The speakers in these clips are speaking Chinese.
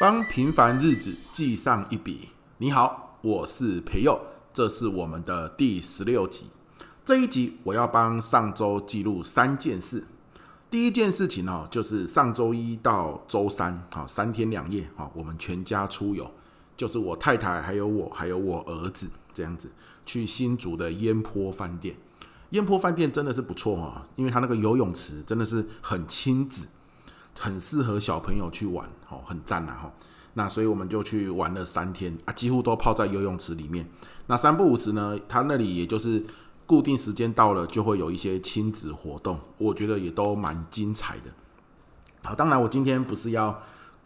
帮平凡日子记上一笔。你好，我是培佑，这是我们的第十六集。这一集我要帮上周记录三件事。第一件事情哦，就是上周一到周三，好，三天两夜，好，我们全家出游，就是我太太还有我还有我儿子这样子去新竹的烟波饭店。烟波饭店真的是不错哦，因为它那个游泳池真的是很亲子，很适合小朋友去玩，哦，很赞呐哈。那所以我们就去玩了三天啊，几乎都泡在游泳池里面。那三不五时呢，它那里也就是固定时间到了就会有一些亲子活动，我觉得也都蛮精彩的。好，当然我今天不是要。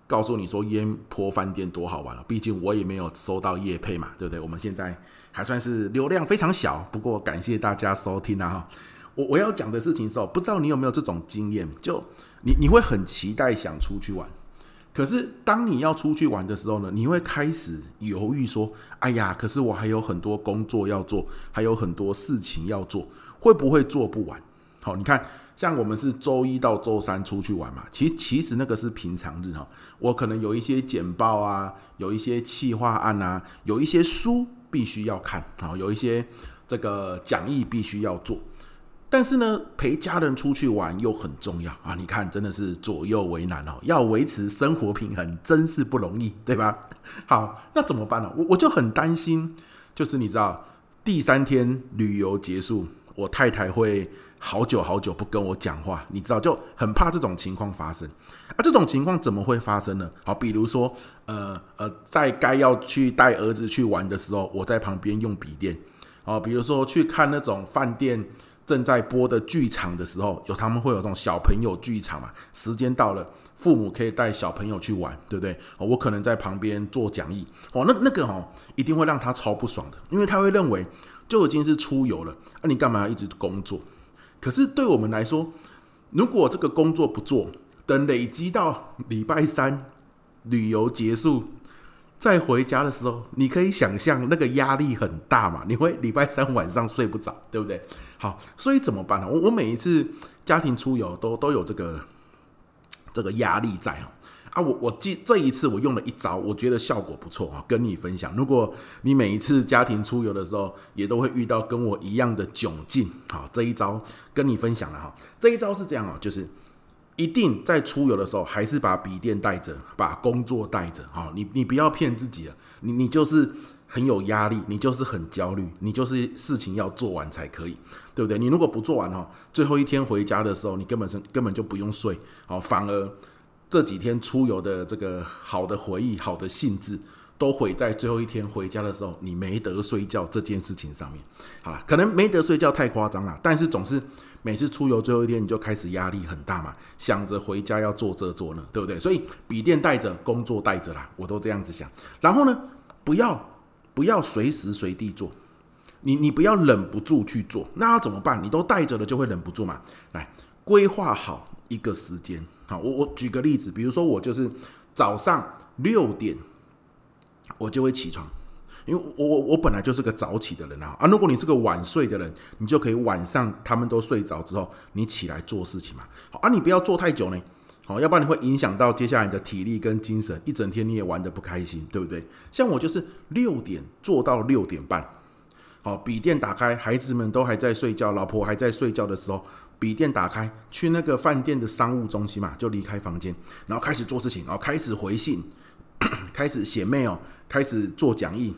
告诉你说烟坡饭店多好玩了，毕竟我也没有收到叶配嘛，对不对？我们现在还算是流量非常小，不过感谢大家收听啊！哈，我我要讲的事情是，不知道你有没有这种经验，就你你会很期待想出去玩，可是当你要出去玩的时候呢，你会开始犹豫说，哎呀，可是我还有很多工作要做，还有很多事情要做，会不会做不完？好，你看。像我们是周一到周三出去玩嘛，其实其实那个是平常日哈，我可能有一些简报啊，有一些企划案啊，有一些书必须要看啊，有一些这个讲义必须要做，但是呢，陪家人出去玩又很重要啊，你看真的是左右为难哦，要维持生活平衡真是不容易，对吧？好，那怎么办呢？我我就很担心，就是你知道，第三天旅游结束，我太太会。好久好久不跟我讲话，你知道，就很怕这种情况发生啊。这种情况怎么会发生呢？好，比如说，呃呃，在该要去带儿子去玩的时候，我在旁边用笔电。哦，比如说去看那种饭店正在播的剧场的时候，有他们会有这种小朋友剧场嘛。时间到了，父母可以带小朋友去玩，对不对？哦，我可能在旁边做讲义。哦，那那个哦，一定会让他超不爽的，因为他会认为就已经是出游了，那你干嘛要一直工作？可是对我们来说，如果这个工作不做，等累积到礼拜三旅游结束再回家的时候，你可以想象那个压力很大嘛？你会礼拜三晚上睡不着，对不对？好，所以怎么办呢？我我每一次家庭出游都都有这个这个压力在哦。啊，我我记这一次我用了一招，我觉得效果不错啊，跟你分享。如果你每一次家庭出游的时候，也都会遇到跟我一样的窘境，好，这一招跟你分享了哈。这一招是这样哦，就是一定在出游的时候，还是把笔电带着，把工作带着，哈，你你不要骗自己了，你你就是很有压力，你就是很焦虑，你就是事情要做完才可以，对不对？你如果不做完哈，最后一天回家的时候，你根本是根本就不用睡，好，反而。这几天出游的这个好的回忆、好的兴致，都毁在最后一天回家的时候，你没得睡觉这件事情上面。好了，可能没得睡觉太夸张了，但是总是每次出游最后一天，你就开始压力很大嘛，想着回家要做这做那，对不对？所以笔电带着，工作带着啦，我都这样子想。然后呢，不要不要随时随地做，你你不要忍不住去做，那要怎么办？你都带着了，就会忍不住嘛。来，规划好一个时间。好，我我举个例子，比如说我就是早上六点我就会起床，因为我我我本来就是个早起的人啊啊！如果你是个晚睡的人，你就可以晚上他们都睡着之后，你起来做事情嘛。好啊，你不要做太久呢，好，要不然你会影响到接下来你的体力跟精神，一整天你也玩得不开心，对不对？像我就是六点做到六点半，好，笔电打开，孩子们都还在睡觉，老婆还在睡觉的时候。笔电打开，去那个饭店的商务中心嘛，就离开房间，然后开始做事情，然后开始回信，开始写 mail，开始做讲义，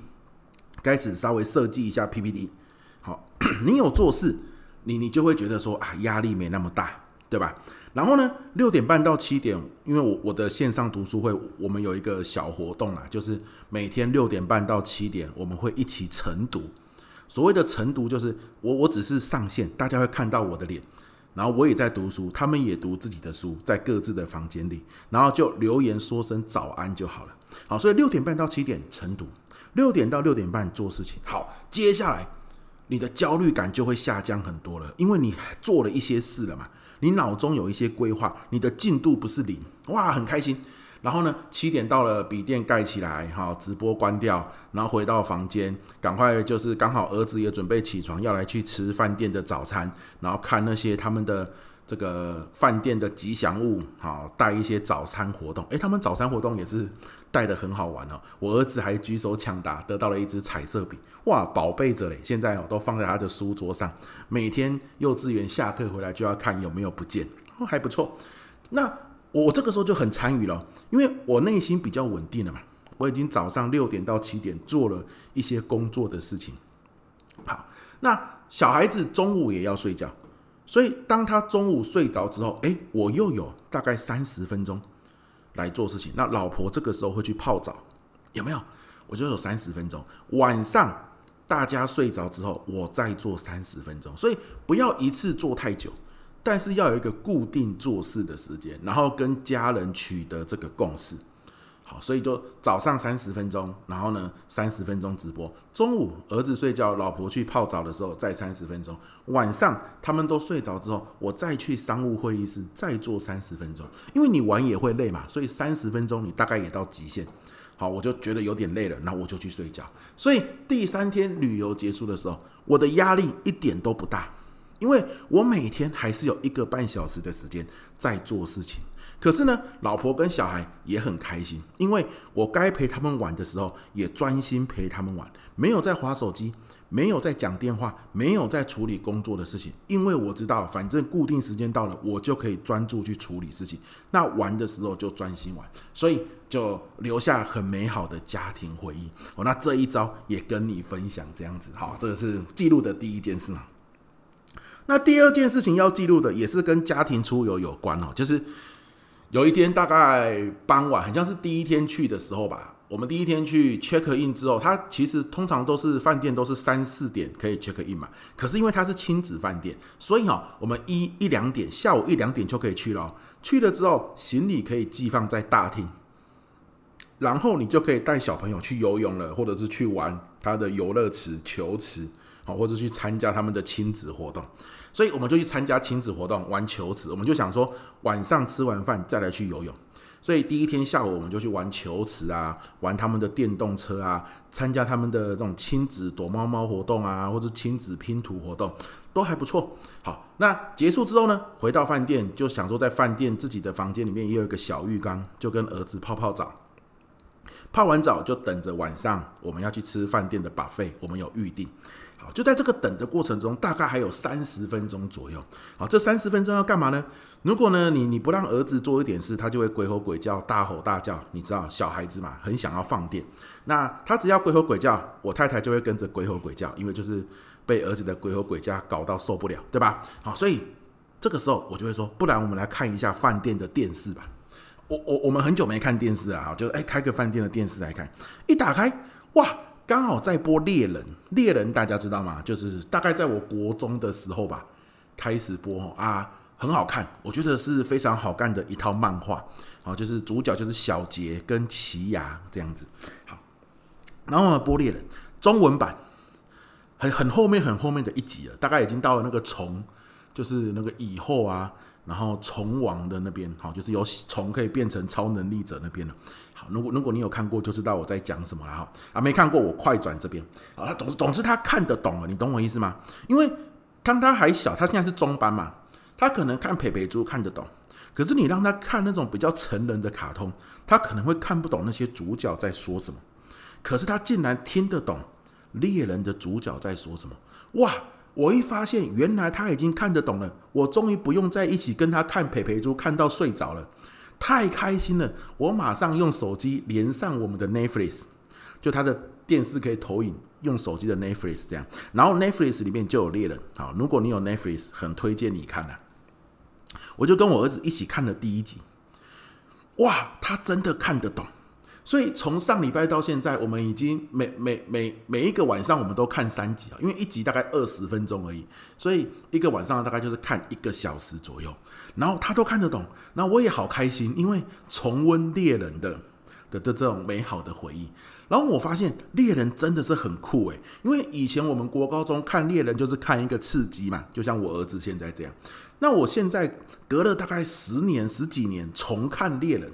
开始稍微设计一下 PPT。好，你有做事，你你就会觉得说啊，压力没那么大，对吧？然后呢，六点半到七点，因为我我的线上读书会，我们有一个小活动啦，就是每天六点半到七点，我们会一起晨读。所谓的晨读，就是我我只是上线，大家会看到我的脸。然后我也在读书，他们也读自己的书，在各自的房间里，然后就留言说声早安就好了。好，所以六点半到七点晨读，六点到六点半做事情。好，接下来你的焦虑感就会下降很多了，因为你做了一些事了嘛，你脑中有一些规划，你的进度不是零，哇，很开心。然后呢，七点到了，笔电盖起来，哈，直播关掉，然后回到房间，赶快就是刚好儿子也准备起床，要来去吃饭店的早餐，然后看那些他们的这个饭店的吉祥物，好，带一些早餐活动。诶，他们早餐活动也是带得很好玩哦。我儿子还举手抢答，得到了一支彩色笔，哇，宝贝着嘞！现在哦都放在他的书桌上，每天幼稚园下课回来就要看有没有不见，哦，还不错。那我这个时候就很参与了，因为我内心比较稳定了嘛。我已经早上六点到七点做了一些工作的事情。好，那小孩子中午也要睡觉，所以当他中午睡着之后，诶，我又有大概三十分钟来做事情。那老婆这个时候会去泡澡，有没有？我就有三十分钟。晚上大家睡着之后，我再做三十分钟。所以不要一次做太久，但是要有一个固定做事的时间，然后跟家人取得这个共识。好，所以就早上三十分钟，然后呢三十分钟直播。中午儿子睡觉，老婆去泡澡的时候再三十分钟。晚上他们都睡着之后，我再去商务会议室再做三十分钟。因为你玩也会累嘛，所以三十分钟你大概也到极限。好，我就觉得有点累了，那我就去睡觉。所以第三天旅游结束的时候，我的压力一点都不大，因为我每天还是有一个半小时的时间在做事情。可是呢，老婆跟小孩也很开心，因为我该陪他们玩的时候，也专心陪他们玩，没有在划手机，没有在讲电话，没有在处理工作的事情，因为我知道，反正固定时间到了，我就可以专注去处理事情。那玩的时候就专心玩，所以就留下很美好的家庭回忆。哦，那这一招也跟你分享，这样子，好，这个是记录的第一件事。那第二件事情要记录的，也是跟家庭出游有关哦，就是。有一天大概傍晚，很像是第一天去的时候吧。我们第一天去 check in 之后，它其实通常都是饭店都是三四点可以 check in 嘛。可是因为它是亲子饭店，所以哈，我们一一两点下午一两点就可以去了。去了之后，行李可以寄放在大厅，然后你就可以带小朋友去游泳了，或者是去玩他的游乐池、球池，好，或者去参加他们的亲子活动。所以我们就去参加亲子活动，玩球池。我们就想说，晚上吃完饭再来去游泳。所以第一天下午我们就去玩球池啊，玩他们的电动车啊，参加他们的这种亲子躲猫猫活动啊，或者亲子拼图活动，都还不错。好，那结束之后呢，回到饭店就想说，在饭店自己的房间里面也有一个小浴缸，就跟儿子泡泡澡。泡完澡就等着晚上我们要去吃饭店的 buffet，我们有预定。就在这个等的过程中，大概还有三十分钟左右。好，这三十分钟要干嘛呢？如果呢，你你不让儿子做一点事，他就会鬼吼鬼叫、大吼大叫。你知道小孩子嘛，很想要放电。那他只要鬼吼鬼叫，我太太就会跟着鬼吼鬼叫，因为就是被儿子的鬼吼鬼叫搞到受不了，对吧？好，所以这个时候我就会说，不然我们来看一下饭店的电视吧。我我我们很久没看电视了啊，就哎开个饭店的电视来看，一打开，哇！刚好在播猎人，猎人大家知道吗？就是大概在我国中的时候吧，开始播啊，很好看，我觉得是非常好看的一套漫画。好，就是主角就是小杰跟奇犽这样子。好，然后呢，播猎人中文版，很很后面很后面的一集了，大概已经到了那个虫，就是那个以后啊。然后虫王的那边，好，就是由虫可以变成超能力者那边了。好，如果如果你有看过，就知道我在讲什么了哈。啊，没看过，我快转这边。啊，总总之他看得懂了，你懂我意思吗？因为当他还小，他现在是中班嘛，他可能看佩佩猪看得懂，可是你让他看那种比较成人的卡通，他可能会看不懂那些主角在说什么。可是他竟然听得懂猎人的主角在说什么，哇！我一发现，原来他已经看得懂了。我终于不用再一起跟他看佩佩猪，看到睡着了，太开心了！我马上用手机连上我们的 Netflix，就他的电视可以投影，用手机的 Netflix 这样。然后 Netflix 里面就有猎人。好，如果你有 Netflix，很推荐你看啊。我就跟我儿子一起看了第一集，哇，他真的看得懂。所以从上礼拜到现在，我们已经每每每每一个晚上，我们都看三集啊，因为一集大概二十分钟而已，所以一个晚上大概就是看一个小时左右。然后他都看得懂，那我也好开心，因为重温猎人的的的这种美好的回忆。然后我发现猎人真的是很酷诶，因为以前我们国高中看猎人就是看一个刺激嘛，就像我儿子现在这样。那我现在隔了大概十年十几年重看猎人。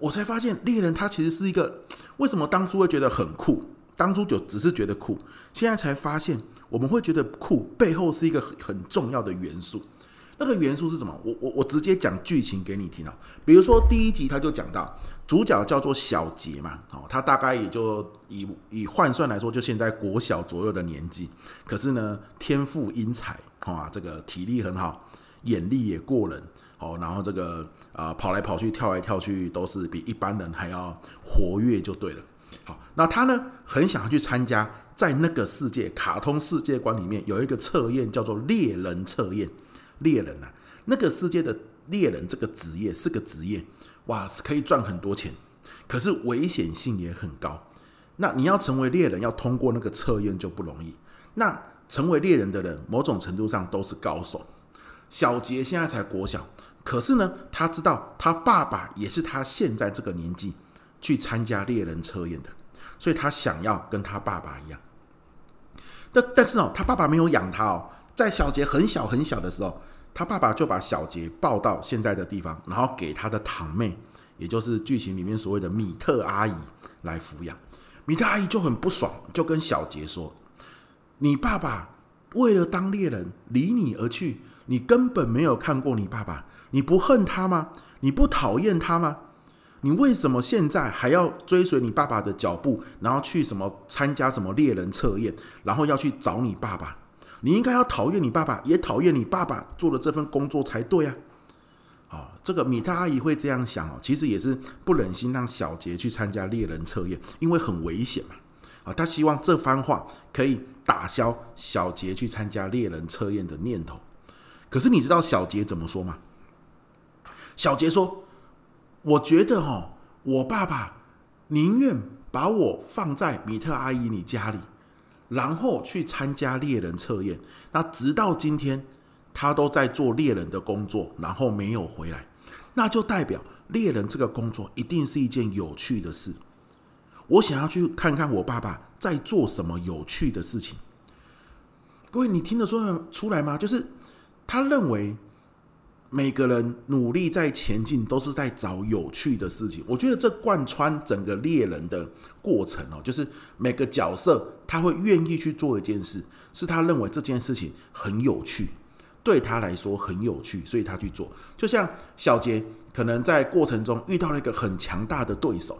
我才发现猎人他其实是一个，为什么当初会觉得很酷？当初就只是觉得酷，现在才发现我们会觉得酷背后是一个很很重要的元素。那个元素是什么？我我我直接讲剧情给你听啊。比如说第一集他就讲到主角叫做小杰嘛，哦，他大概也就以以换算来说，就现在国小左右的年纪。可是呢，天赋英才，啊，这个体力很好，眼力也过人，哦，然后这个啊跑来跑去、跳来跳去都是比一般人还要活跃，就对了。好，那他呢很想要去参加，在那个世界卡通世界观里面有一个测验叫做猎人测验。猎人啊，那个世界的猎人这个职业是个职业，哇，是可以赚很多钱，可是危险性也很高。那你要成为猎人，要通过那个测验就不容易。那成为猎人的人，某种程度上都是高手。小杰现在才国小，可是呢，他知道他爸爸也是他现在这个年纪去参加猎人测验的，所以他想要跟他爸爸一样。但但是哦，他爸爸没有养他哦。在小杰很小很小的时候，他爸爸就把小杰抱到现在的地方，然后给他的堂妹，也就是剧情里面所谓的米特阿姨来抚养。米特阿姨就很不爽，就跟小杰说：“你爸爸为了当猎人离你而去，你根本没有看过你爸爸，你不恨他吗？你不讨厌他吗？你为什么现在还要追随你爸爸的脚步，然后去什么参加什么猎人测验，然后要去找你爸爸？”你应该要讨厌你爸爸，也讨厌你爸爸做的这份工作才对啊！好，这个米特阿姨会这样想哦，其实也是不忍心让小杰去参加猎人测验，因为很危险嘛。啊，他希望这番话可以打消小杰去参加猎人测验的念头。可是你知道小杰怎么说吗？小杰说：“我觉得哦，我爸爸宁愿把我放在米特阿姨你家里。”然后去参加猎人测验，那直到今天，他都在做猎人的工作，然后没有回来，那就代表猎人这个工作一定是一件有趣的事。我想要去看看我爸爸在做什么有趣的事情。各位，你听得说出来吗？就是他认为。每个人努力在前进，都是在找有趣的事情。我觉得这贯穿整个猎人的过程哦，就是每个角色他会愿意去做一件事，是他认为这件事情很有趣，对他来说很有趣，所以他去做。就像小杰可能在过程中遇到了一个很强大的对手，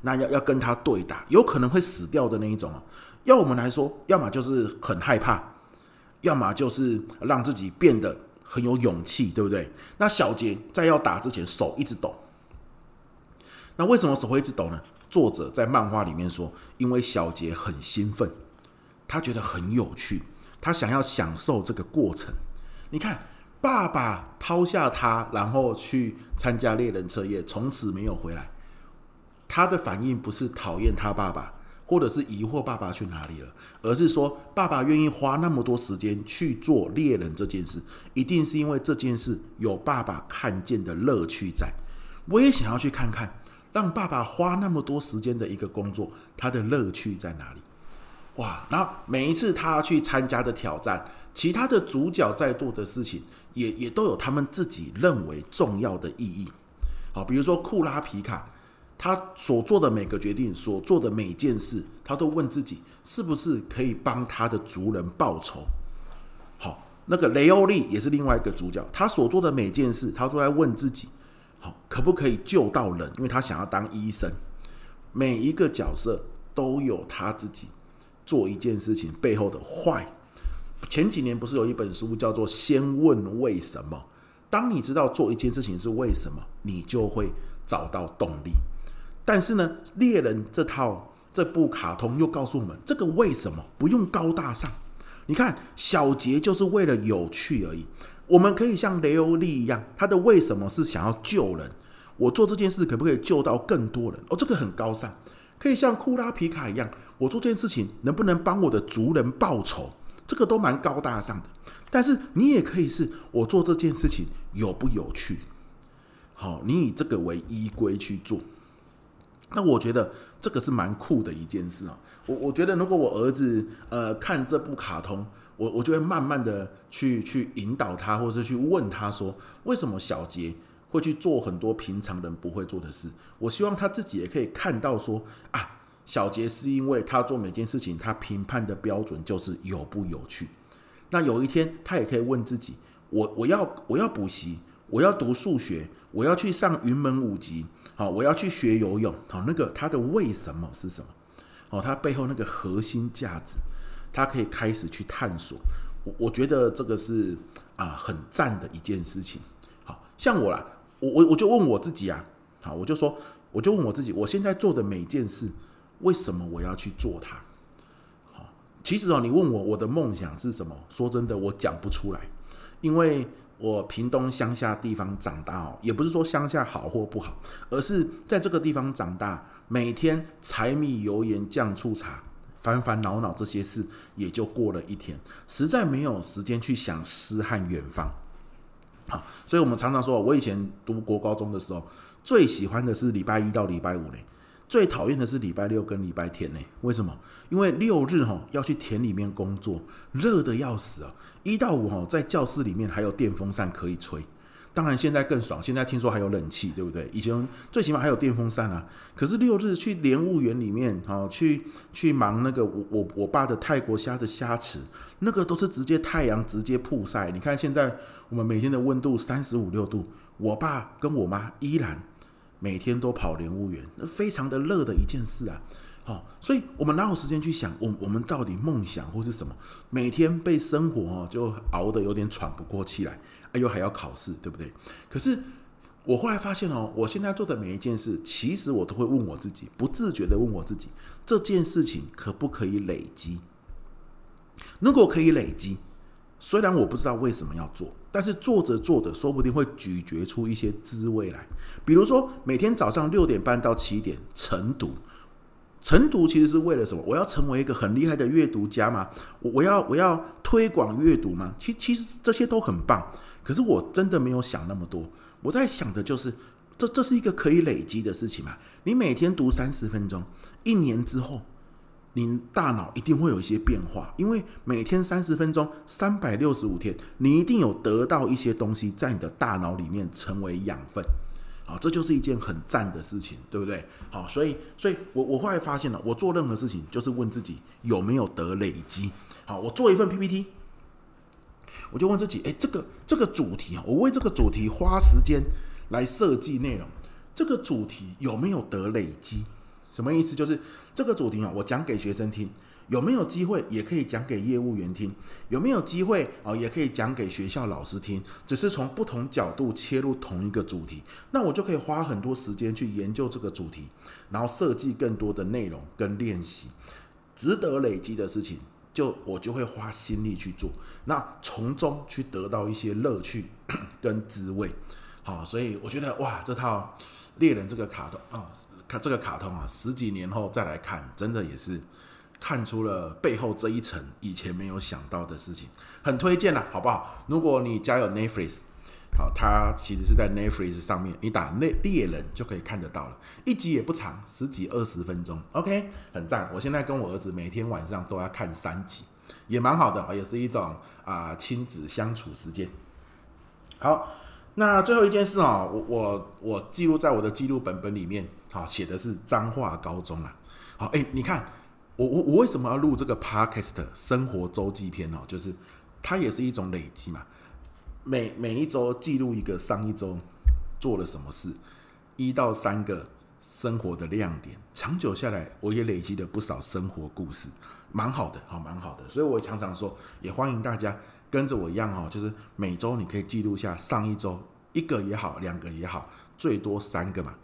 那要要跟他对打，有可能会死掉的那一种哦。要我们来说，要么就是很害怕，要么就是让自己变得。很有勇气，对不对？那小杰在要打之前手一直抖，那为什么手会一直抖呢？作者在漫画里面说，因为小杰很兴奋，他觉得很有趣，他想要享受这个过程。你看，爸爸抛下他，然后去参加猎人测验，从此没有回来，他的反应不是讨厌他爸爸。或者是疑惑爸爸去哪里了，而是说爸爸愿意花那么多时间去做猎人这件事，一定是因为这件事有爸爸看见的乐趣在。我也想要去看看，让爸爸花那么多时间的一个工作，他的乐趣在哪里？哇！然后每一次他去参加的挑战，其他的主角在做的事情，也也都有他们自己认为重要的意义。好，比如说库拉皮卡。他所做的每个决定，所做的每件事，他都问自己是不是可以帮他的族人报仇。好，那个雷欧利也是另外一个主角，他所做的每件事，他都在问自己，好，可不可以救到人？因为他想要当医生。每一个角色都有他自己做一件事情背后的坏。前几年不是有一本书叫做《先问为什么》？当你知道做一件事情是为什么，你就会找到动力。但是呢，猎人这套这部卡通又告诉我们，这个为什么不用高大上？你看，小杰就是为了有趣而已。我们可以像雷欧利一样，他的为什么是想要救人。我做这件事可不可以救到更多人？哦，这个很高尚。可以像库拉皮卡一样，我做这件事情能不能帮我的族人报仇？这个都蛮高大上的。但是你也可以是我做这件事情有不有趣？好，你以这个为依归去做。那我觉得这个是蛮酷的一件事啊！我我觉得如果我儿子呃看这部卡通，我我就会慢慢的去去引导他，或是去问他说，为什么小杰会去做很多平常人不会做的事？我希望他自己也可以看到说啊，小杰是因为他做每件事情，他评判的标准就是有不有趣。那有一天他也可以问自己，我我要我要补习，我要读数学，我要去上云门舞集，好，我要去学游泳，好，那个它的为什么是什么？哦，它背后那个核心价值，他可以开始去探索。我我觉得这个是啊很赞的一件事情。好像我啦，我我我就问我自己啊，好，我就说，我就问我自己，我现在做的每件事，为什么我要去做它？好，其实哦，你问我我的梦想是什么？说真的，我讲不出来，因为我屏东乡下地方长大哦，也不是说乡下好或不好，而是在这个地方长大。每天柴米油盐酱醋茶，烦烦恼恼这些事也就过了一天，实在没有时间去想诗和远方。好，所以我们常常说，我以前读国高中的时候，最喜欢的是礼拜一到礼拜五呢，最讨厌的是礼拜六跟礼拜天呢。为什么？因为六日哈要去田里面工作，热得要死啊！一到五哈在教室里面还有电风扇可以吹。当然，现在更爽。现在听说还有冷气，对不对？以前最起码还有电风扇啊。可是六日去莲雾园里面，哈，去去忙那个我我我爸的泰国虾的虾池，那个都是直接太阳直接曝晒。你看现在我们每天的温度三十五六度，我爸跟我妈依然每天都跑莲雾园，那非常的热的一件事啊。好，所以我们哪有时间去想我我们到底梦想或是什么？每天被生活哦就熬得有点喘不过气来。哎呦，还要考试，对不对？可是我后来发现哦，我现在做的每一件事，其实我都会问我自己，不自觉的问我自己，这件事情可不可以累积？如果可以累积，虽然我不知道为什么要做，但是做着做着，说不定会咀嚼出一些滋味来。比如说，每天早上六点半到七点晨读。晨读其实是为了什么？我要成为一个很厉害的阅读家吗？我我要我要推广阅读吗？其其实这些都很棒，可是我真的没有想那么多。我在想的就是，这这是一个可以累积的事情嘛？你每天读三十分钟，一年之后，你大脑一定会有一些变化，因为每天三十分钟，三百六十五天，你一定有得到一些东西在你的大脑里面成为养分。好，这就是一件很赞的事情，对不对？好，所以，所以我我后来发现了，我做任何事情就是问自己有没有得累积。好，我做一份 PPT，我就问自己，哎，这个这个主题啊，我为这个主题花时间来设计内容，这个主题有没有得累积？什么意思？就是这个主题啊，我讲给学生听。有没有机会也可以讲给业务员听？有没有机会哦，也可以讲给学校老师听？只是从不同角度切入同一个主题，那我就可以花很多时间去研究这个主题，然后设计更多的内容跟练习，值得累积的事情，就我就会花心力去做，那从中去得到一些乐趣 跟滋味。好，所以我觉得哇，这套猎人这个卡通啊，看这个卡通啊，十几年后再来看，真的也是。看出了背后这一层以前没有想到的事情，很推荐啦，好不好？如果你家有 Netflix，好，它其实是在 Netflix 上面，你打猎猎人就可以看得到了。一集也不长，十几二十分钟，OK，很赞。我现在跟我儿子每天晚上都要看三集，也蛮好的，也是一种啊、亲子相处时间。好，那最后一件事啊，我我我记录在我的记录本本里面，好，写的是彰化高中啊。好，哎，你看。我我我为什么要录这个 Podcast 生活周记篇哦？就是它也是一种累积嘛。每每一周记录一个上一周做了什么事，一到三个生活的亮点，长久下来我也累积了不少生活故事，蛮好的，好蛮好的。所以我也常常说，也欢迎大家跟着我一样哦，就是每周你可以记录下上一周一个也好，两个也好，最多三个嘛。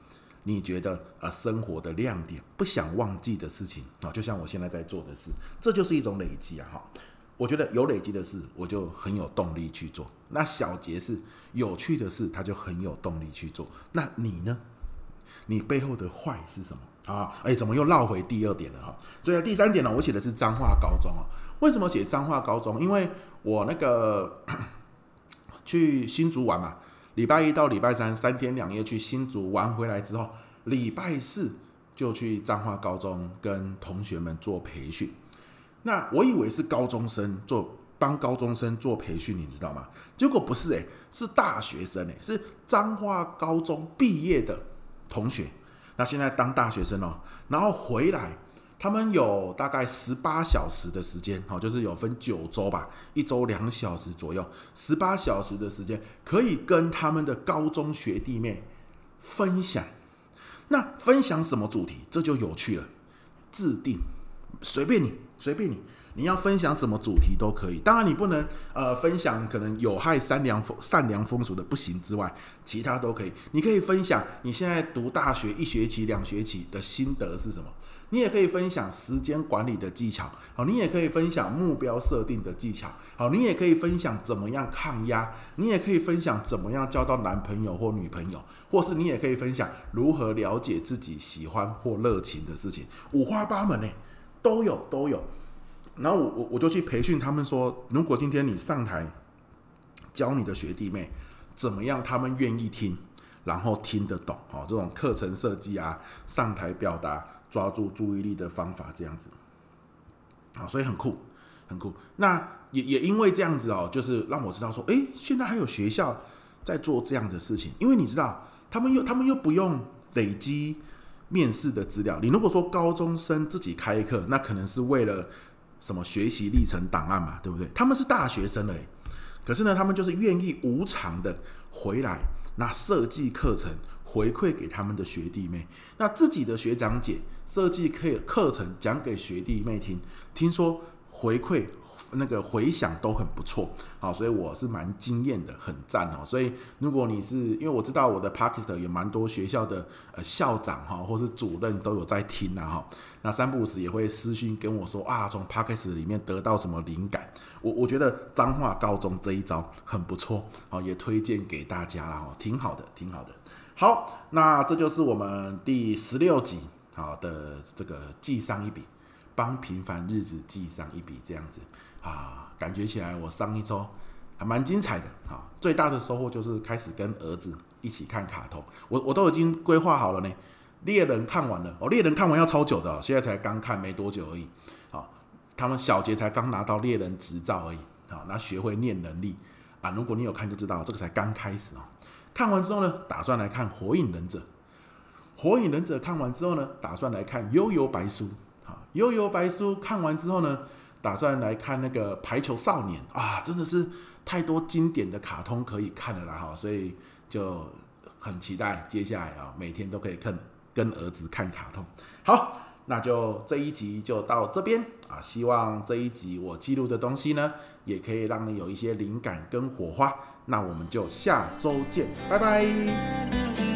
你觉得呃生活的亮点，不想忘记的事情啊，就像我现在在做的事，这就是一种累积啊哈。我觉得有累积的事，我就很有动力去做。那小节是有趣的事，他就很有动力去做。那你呢？你背后的坏是什么啊？哎，怎么又绕回第二点了哈？所以第三点呢，我写的是彰化高中啊。为什么写彰化高中？因为我那个 去新竹玩嘛。礼拜一到礼拜三三天两夜去新竹玩回来之后，礼拜四就去彰化高中跟同学们做培训。那我以为是高中生做帮高中生做培训，你知道吗？结果不是诶，是大学生诶，是彰化高中毕业的同学。那现在当大学生哦，然后回来他们有大概十八小时的时间，哦，就是有分九周吧，一周两小时左右，十八小时的时间可以跟他们的高中学弟妹分享。那分享什么主题？这就有趣了。制定，随便你，随便你。你要分享什么主题都可以，当然你不能呃分享可能有害善良风善良风俗的不行之外，其他都可以。你可以分享你现在读大学一学期、两学期的心得是什么？你也可以分享时间管理的技巧，好，你也可以分享目标设定的技巧，好，你也可以分享怎么样抗压，你也可以分享怎么样交到男朋友或女朋友，或是你也可以分享如何了解自己喜欢或热情的事情，五花八门呢，都有都有。然后我我我就去培训他们说，如果今天你上台教你的学弟妹怎么样，他们愿意听，然后听得懂，哦，这种课程设计啊，上台表达抓住注意力的方法这样子，啊，所以很酷，很酷。那也也因为这样子哦，就是让我知道说，诶，现在还有学校在做这样的事情，因为你知道，他们又他们又不用累积面试的资料。你如果说高中生自己开课，那可能是为了。什么学习历程档案嘛，对不对？他们是大学生了，可是呢，他们就是愿意无偿的回来，那设计课程回馈给他们的学弟妹，那自己的学长姐设计课课程讲给学弟妹听，听说回馈。那个回响都很不错，好，所以我是蛮惊艳的，很赞哦。所以如果你是因为我知道我的 Podcast 有蛮多学校的呃校长哈，或是主任都有在听啊哈，那三不五时也会私讯跟我说啊，从 Podcast 里面得到什么灵感，我我觉得彰化高中这一招很不错，好，也推荐给大家了哈，挺好的，挺好的。好，那这就是我们第十六集好的这个记上一笔。帮平凡日子记上一笔，这样子啊，感觉起来我上一周还蛮精彩的啊。最大的收获就是开始跟儿子一起看卡通，我我都已经规划好了呢。猎人看完了，哦，猎人看完要超久的哦，现在才刚看没多久而已。好，他们小杰才刚拿到猎人执照而已。好，那学会念能力啊，如果你有看就知道，这个才刚开始哦。看完之后呢，打算来看火影忍者。火影忍者看完之后呢，打算来看幽游白书。幽游白书看完之后呢，打算来看那个排球少年啊，真的是太多经典的卡通可以看了啦哈，所以就很期待接下来啊，每天都可以看跟儿子看卡通。好，那就这一集就到这边啊，希望这一集我记录的东西呢，也可以让你有一些灵感跟火花。那我们就下周见，拜拜。